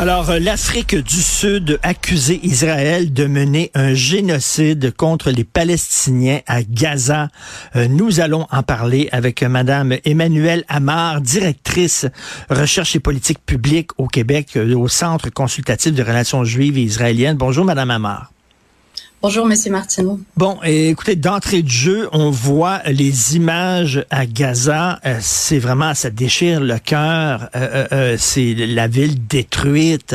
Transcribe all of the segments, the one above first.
Alors, euh, l'Afrique du Sud accusé Israël de mener un génocide contre les Palestiniens à Gaza. Euh, nous allons en parler avec Madame Emmanuelle Amar, directrice recherche et politique publique au Québec euh, au Centre consultatif de relations juives et israéliennes. Bonjour, Madame Amar. Bonjour, Monsieur Martineau. Bon, écoutez, d'entrée de jeu, on voit les images à Gaza. Euh, c'est vraiment, ça déchire le cœur. Euh, euh, c'est la ville détruite,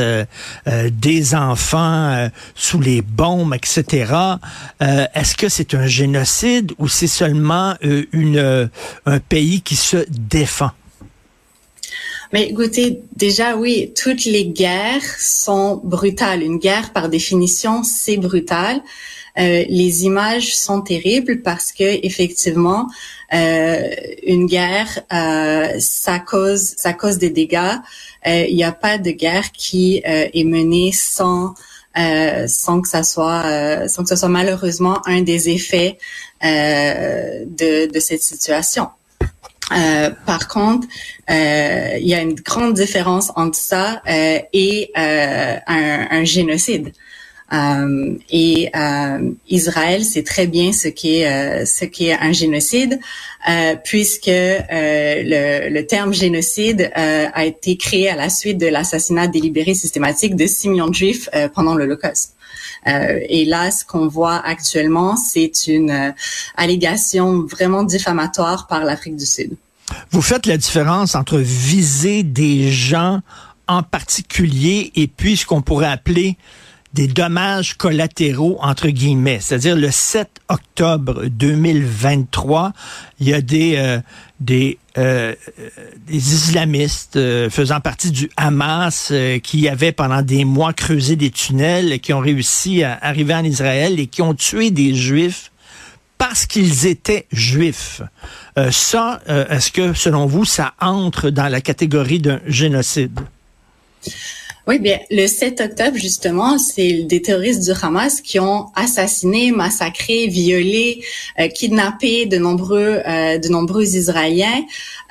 des enfants sous les bombes, etc. Est-ce que c'est un génocide ou c'est seulement un pays qui se défend? Mais écoutez, déjà oui, toutes les guerres sont brutales. Une guerre, par définition, c'est brutal. Euh, les images sont terribles parce que effectivement, euh, une guerre, euh, ça cause, ça cause des dégâts. Euh, il n'y a pas de guerre qui euh, est menée sans sans que ça soit sans que ce soit malheureusement un des effets de, de cette situation. Euh, par contre, euh, il y a une grande différence entre ça euh, et un, un, génocide. et Israël sait très bien ce qu'est ce qu'est un génocide, puisque le, le, terme génocide a été créé à la suite de l'assassinat délibéré systématique de 6 millions de Juifs pendant l'Holocauste. Euh, et là, ce qu'on voit actuellement, c'est une euh, allégation vraiment diffamatoire par l'Afrique du Sud. Vous faites la différence entre viser des gens en particulier et puis ce qu'on pourrait appeler des dommages collatéraux, entre guillemets. C'est-à-dire le 7 octobre 2023, il y a des, euh, des, euh, des islamistes euh, faisant partie du Hamas qui avaient pendant des mois creusé des tunnels, qui ont réussi à arriver en Israël et qui ont tué des juifs parce qu'ils étaient juifs. ça, est-ce que selon vous, ça entre dans la catégorie d'un génocide? Oui, bien, le 7 octobre, justement, c'est des terroristes du Hamas qui ont assassiné, massacré, violé, euh, kidnappé de nombreux, euh, de nombreux Israéliens,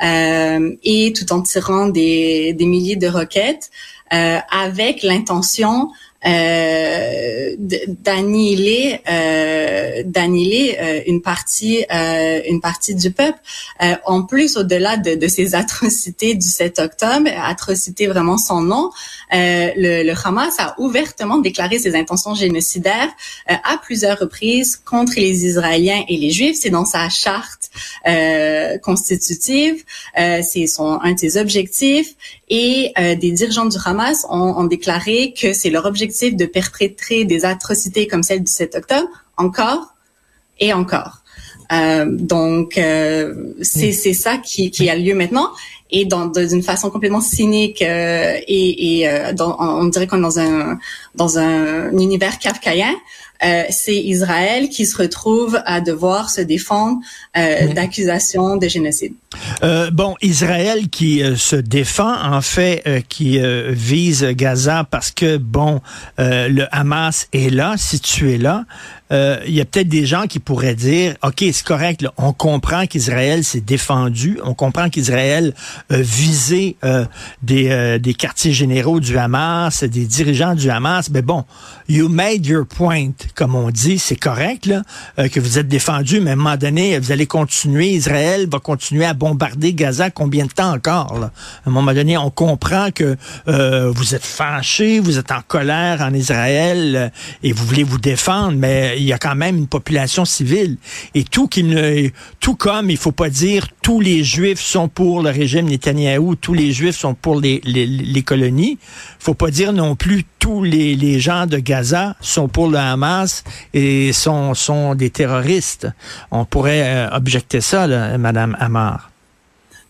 euh, et tout en tirant des, des milliers de roquettes, euh, avec l'intention d'annihiler euh, d'annihiler euh, une partie euh, une partie du peuple. Euh, en plus, au-delà de, de, ces atrocités du 7 octobre, atrocités vraiment sans nom, le, le, Hamas a ouvertement déclaré ses intentions génocidaires à plusieurs reprises contre les Israéliens et les Juifs. C'est dans sa charte constitutive, c'est son un de ses objectifs. Et des dirigeants du Hamas ont, ont déclaré que c'est leur objectif de perpétrer des atrocités comme celle du 7 octobre encore et encore. Euh, donc, euh, c'est ça qui, qui, a lieu maintenant. Et d'une façon complètement cynique euh, et, et on dirait qu'on est dans un, dans un univers kafkaïen, euh, c'est Israël qui se retrouve à devoir se défendre euh, d'accusations de génocide. Euh, bon, Israël qui se défend, en fait, qui vise Gaza parce que, bon, le Hamas est là, situé là. Il y a peut-être des gens qui pourraient dire, OK, c'est correct, on comprend qu'Israël s'est défendu, on comprend qu'Israël a visé des, des quartiers généraux du Hamas, des dirigeants du Hamas, mais bon, you made your point comme on dit, c'est correct là, euh, que vous êtes défendu, mais à un moment donné, vous allez continuer, Israël va continuer à bombarder Gaza combien de temps encore? Là? À un moment donné, on comprend que euh, vous êtes fâché, vous êtes en colère en Israël euh, et vous voulez vous défendre, mais il y a quand même une population civile. Et tout, comme il faut pas dire tous les Juifs sont pour le régime Netanyahou, tous les Juifs sont pour les, les, les colonies, faut pas dire non plus tous les, les gens de Gaza sont pour le Hamas et sont, sont des terroristes. On pourrait euh, objecter ça, Madame Amar.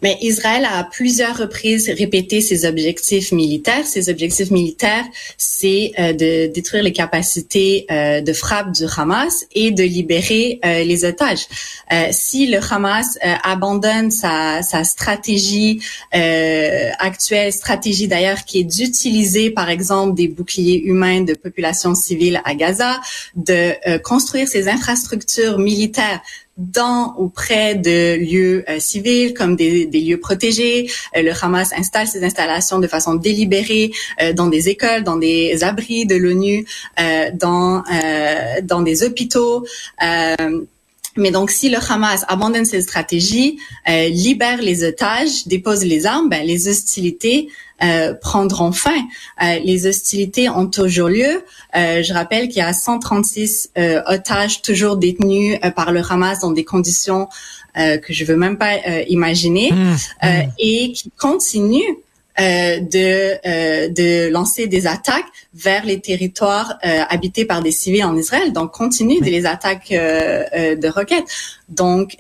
Mais Israël a à plusieurs reprises répété ses objectifs militaires. Ses objectifs militaires, c'est euh, de détruire les capacités euh, de frappe du Hamas et de libérer euh, les otages. si le Hamas abandonne sa, sa stratégie actuelle, stratégie d'ailleurs qui est d'utiliser par exemple des boucliers humains de population civile à Gaza, de construire ses infrastructures militaires dans ou près de lieux euh, civils comme des, des, lieux protégés. Euh, le Hamas installe ses installations de façon délibérée euh, dans des écoles, dans des abris de l'ONU, dans dans des hôpitaux. Mais donc, si le Hamas abandonne ses stratégies, libère les otages, dépose les armes, ben, les hostilités euh, prendront fin. Euh, les hostilités ont toujours lieu. Euh, je rappelle qu'il y a 136 otages toujours détenus par le Hamas dans des conditions que je veux même pas imaginer mmh, mmh. et qui continuent de de lancer des attaques vers les territoires habités par des civils en Israël. Donc continue de les attaques de roquettes. Donc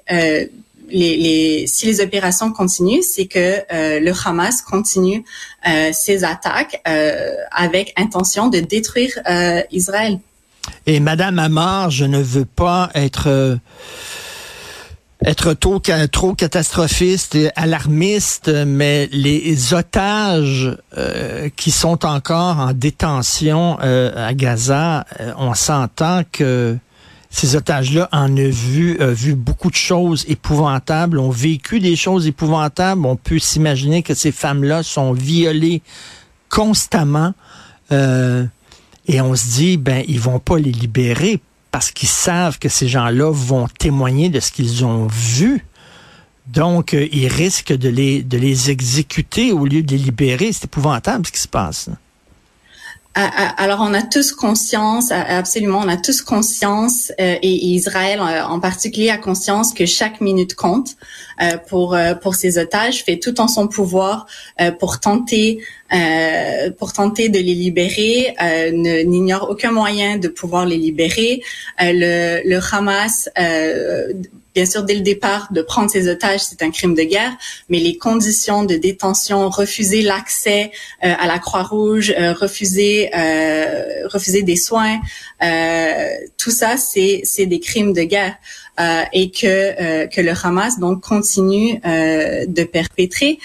les, si les opérations continuent, c'est que euh, le Hamas continue euh, ses attaques euh, avec intention de détruire Israël. Et Madame Amar, je ne veux pas être être trop, trop catastrophiste et alarmiste, mais les otages qui sont encore en détention à Gaza, on s'entend que ces otages-là en ont vu, euh, vu beaucoup de choses épouvantables, ont vécu des choses épouvantables. On peut s'imaginer que ces femmes-là sont violées constamment. Euh, et on se dit, ben, ils vont pas les libérer parce qu'ils savent que ces gens-là vont témoigner de ce qu'ils ont vu. Donc, euh, ils risquent de les, de les exécuter au lieu de les libérer. C'est épouvantable ce qui se passe. Alors, on a tous conscience, absolument, on a tous conscience, euh, et, Israël euh, en particulier a conscience que chaque minute compte euh, pour pour ses otages, fait tout en son pouvoir pour tenter pour tenter de les libérer, n'ignore aucun moyen de pouvoir les libérer. le, le Hamas bien sûr, dès le départ, de prendre ses otages, c'est un crime de guerre, mais les conditions de détention, refuser l'accès euh, à la Croix-Rouge, euh, refuser euh, refuser des soins, tout ça, c'est des crimes de guerre. Et que que le Hamas donc continue de perpétrer.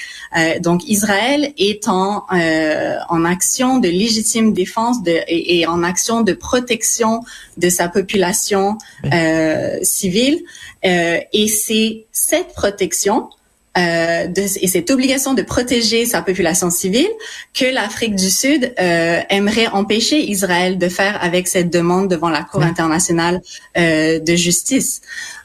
donc Israël est en en action de légitime défense de, et, et, en action de protection de sa population civile. Euh, et c'est cette protection euh, de, et cette obligation de protéger sa population civile que l'Afrique du Sud euh, aimerait empêcher Israël de faire avec cette demande devant la Cour internationale euh, de justice.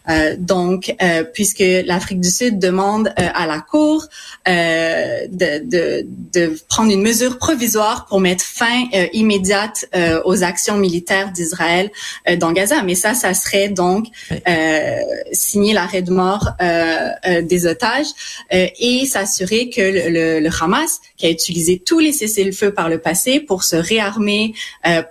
Euh, donc, euh, puisque l'Afrique du Sud demande euh, à la Cour de, de, de, prendre une mesure provisoire pour mettre fin immédiate aux actions militaires d'Israël dans Gaza. Mais ça, ça serait donc signer l'arrêt de mort des otages et s'assurer que le, le, Hamas, qui a utilisé tous les cessez-le-feu par le passé pour se réarmer,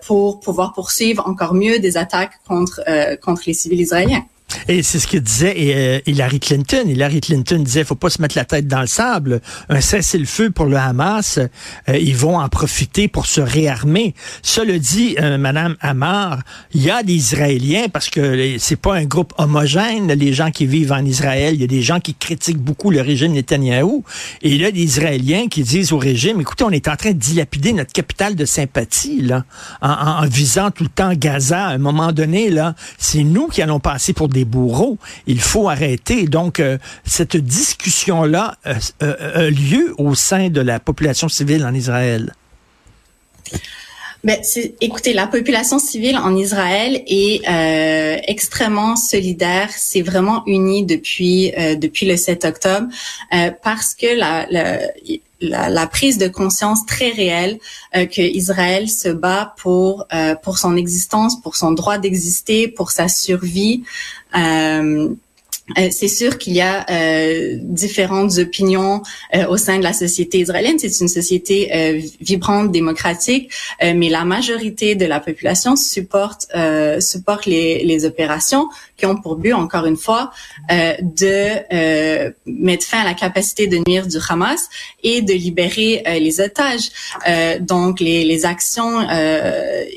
pour pouvoir poursuivre encore mieux des attaques contre contre les civils israéliens. Et c'est ce que disait euh, Hillary Clinton. Hillary Clinton disait, faut pas se mettre la tête dans le sable. Un cessez-le-feu pour le Hamas, euh, ils vont en profiter pour se réarmer. Cela dit, euh, Madame Amar, il y a des Israéliens parce que c'est pas un groupe homogène. Les gens qui vivent en Israël, il y a des gens qui critiquent beaucoup le régime Netanyahou, et il y a des Israéliens qui disent au régime, écoutez, on est en train de dilapider notre capitale de sympathie là, en, en visant tout le temps Gaza. À un moment donné, là, c'est nous qui allons passer pour des bourreaux. Il faut arrêter. Donc, euh, cette discussion-là euh, euh, a lieu au sein de la population civile en Israël. Ben, écoutez, la population civile en Israël est extrêmement solidaire. C'est vraiment uni depuis depuis le 7 octobre parce que la, la, prise de conscience très réelle que Israël se bat pour pour son existence, pour son droit d'exister, pour sa survie. Euh, euh, c'est sûr qu'il y a euh, différentes opinions euh, au sein de la société israélienne. C'est une société vibrante, démocratique, mais la majorité de la population supporte supporte les, les, opérations qui ont pour but, encore une fois, de mettre fin à la capacité de nuire du Hamas et de libérer les otages. donc, les, les actions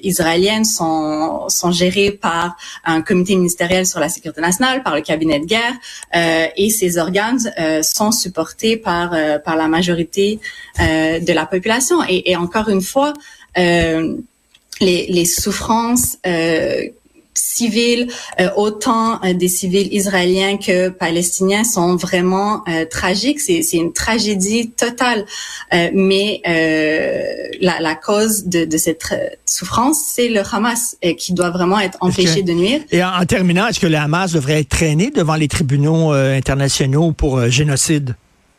israéliennes sont sont gérées par un comité ministériel sur la sécurité nationale, par le cabinet de guerre euh, et ces organes euh, sont supportés par euh, par la majorité de la population. Et, encore une fois, les souffrances civils, euh, autant euh, des civils israéliens que palestiniens sont vraiment euh, tragiques. C'est, une tragédie totale. mais la, la, cause de, de cette souffrance, c'est le Hamas qui doit vraiment être empêché de nuire. Et en, terminant, est-ce que le Hamas devrait être traîné devant les tribunaux internationaux pour génocide?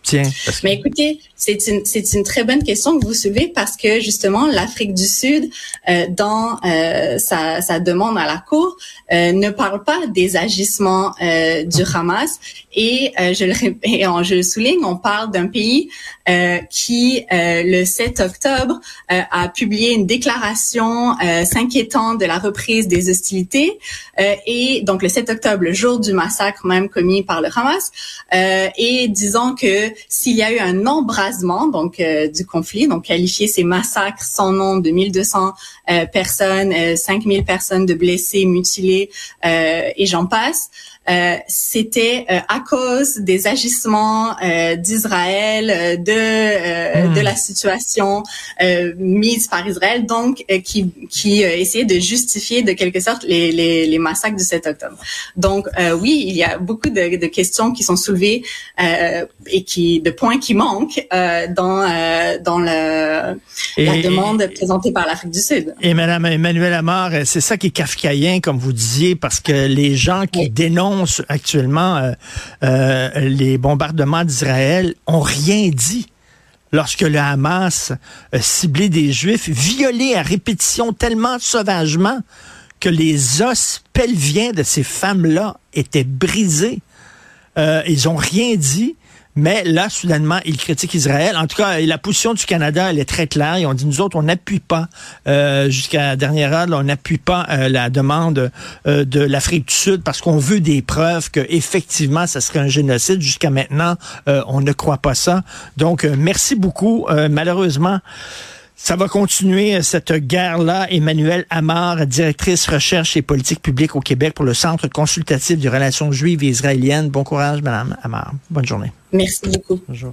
Tiens. Mais écoutez, c'est une c'est une très bonne question que vous soulevez parce que justement l'Afrique du Sud euh, dans euh, sa, sa demande à la Cour euh, ne parle pas des agissements euh, du Hamas. Et euh, je le et je le souligne on parle d'un pays euh, qui le 7 octobre a publié une déclaration s'inquiétant de la reprise des hostilités. Et donc le 7 octobre le jour du massacre même commis par le Hamas et disant que s'il y a eu un embrasement donc euh, du conflit, donc qualifier ces massacres sans nom de 1200 euh, personnes, 5000 euh, personnes de blessés, mutilés et j'en passe. Euh, c'était euh, à cause des agissements euh, d'Israël, de de hmm. la situation mise par Israël, donc qui qui essayait de justifier de quelque sorte les, les, les massacres du 7 octobre. Donc oui, il y a beaucoup de, de questions qui sont soulevées et qui de points qui manquent dans dans le, la demande présentée par l'Afrique du Sud. Et Madame Emmanuel Amar, c'est ça qui est kafkaïen, comme vous disiez, parce que les gens qui dénoncent actuellement euh, euh, les bombardements d'Israël ont rien dit lorsque le Hamas a ciblé des Juifs, violé à répétition tellement sauvagement que les os pelviens de ces femmes-là étaient brisés. Euh, ils ont rien dit. Mais là, soudainement, ils critiquent Israël. En tout cas, la position du Canada, elle est très claire. Ils ont dit, nous autres, on n'appuie pas, euh, jusqu'à la dernière heure, on n'appuie pas euh, la demande euh, de l'Afrique du Sud parce qu'on veut des preuves que effectivement, ça serait un génocide. Jusqu'à maintenant, on ne croit pas ça. Donc, merci beaucoup. malheureusement, ça va continuer cette guerre-là. Emmanuel Amar, directrice recherche et politique publique au Québec pour le Centre consultatif des relations juives et israéliennes. Bon courage, Madame Amar. Bonne journée. Merci beaucoup. Bonjour.